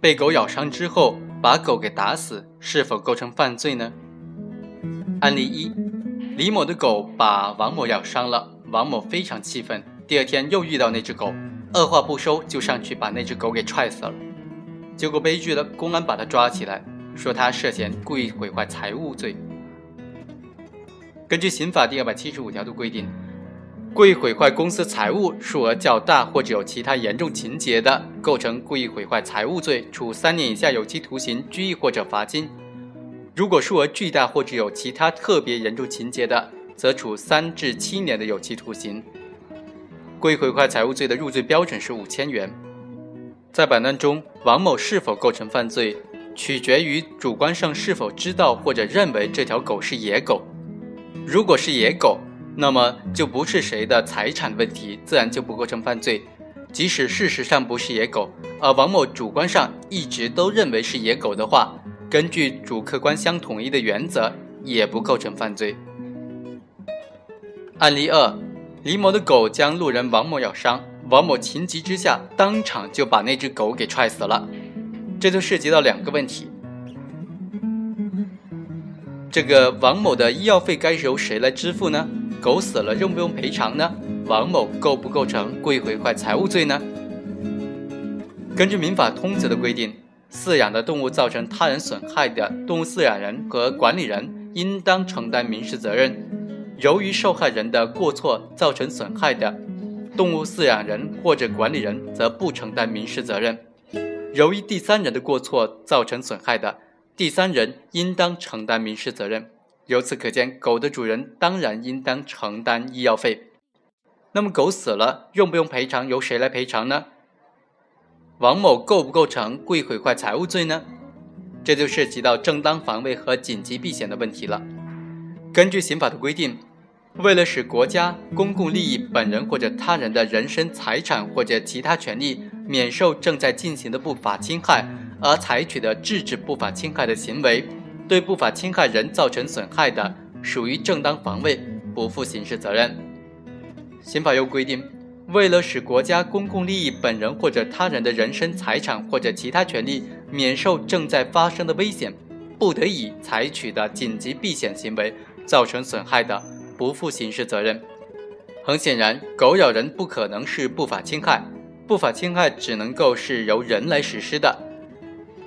被狗咬伤之后把狗给打死，是否构成犯罪呢？案例一：李某的狗把王某咬伤了，王某非常气愤，第二天又遇到那只狗，二话不说就上去把那只狗给踹死了。结果悲剧了，公安把他抓起来，说他涉嫌故意毁坏财物罪。根据刑法第二百七十五条的规定。故意毁坏公司财物，数额较大或者有其他严重情节的，构成故意毁坏财物罪，处三年以下有期徒刑、拘役或者罚金；如果数额巨大或者有其他特别严重情节的，则处三至七年的有期徒刑。故意毁坏财物罪的入罪标准是五千元。在本案中，王某是否构成犯罪，取决于主观上是否知道或者认为这条狗是野狗。如果是野狗，那么就不是谁的财产问题，自然就不构成犯罪。即使事实上不是野狗，而王某主观上一直都认为是野狗的话，根据主客观相统一的原则，也不构成犯罪。案例二：李某的狗将路人王某咬伤，王某情急之下当场就把那只狗给踹死了。这就涉及到两个问题：这个王某的医药费该由谁来支付呢？狗死了用不用赔偿呢？王某构不构成故意毁坏财物罪呢？根据民法通则的规定，饲养的动物造成他人损害的，动物饲养人和管理人应当承担民事责任；由于受害人的过错造成损害的，动物饲养人或者管理人则不承担民事责任；由于第三人的过错造成损害的，第三人应当承担民事责任。由此可见，狗的主人当然应当承担医药费。那么，狗死了用不用赔偿？由谁来赔偿呢？王某构不构成故意毁坏财物罪呢？这就涉及到正当防卫和紧急避险的问题了。根据刑法的规定，为了使国家、公共利益、本人或者他人的人身、财产或者其他权利免受正在进行的不法侵害，而采取的制止不法侵害的行为。对不法侵害人造成损害的，属于正当防卫，不负刑事责任。刑法又规定，为了使国家公共利益、本人或者他人的人身、财产或者其他权利免受正在发生的危险，不得已采取的紧急避险行为造成损害的，不负刑事责任。很显然，狗咬人不可能是不法侵害，不法侵害只能够是由人来实施的。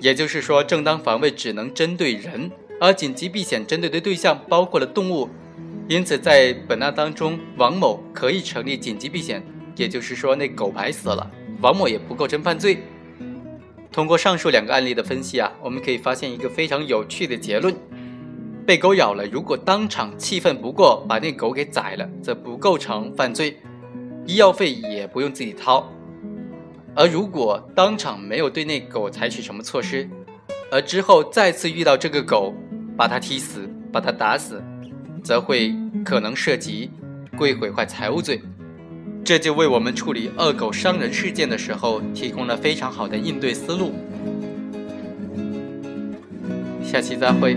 也就是说，正当防卫只能针对人，而紧急避险针对的对象包括了动物。因此，在本案当中，王某可以成立紧急避险。也就是说，那狗白死了，王某也不构成犯罪。通过上述两个案例的分析啊，我们可以发现一个非常有趣的结论：被狗咬了，如果当场气愤不过把那狗给宰了，则不构成犯罪，医药费也不用自己掏。而如果当场没有对那狗采取什么措施，而之后再次遇到这个狗，把它踢死、把它打死，则会可能涉及故意毁坏财物罪。这就为我们处理恶狗伤人事件的时候提供了非常好的应对思路。下期再会。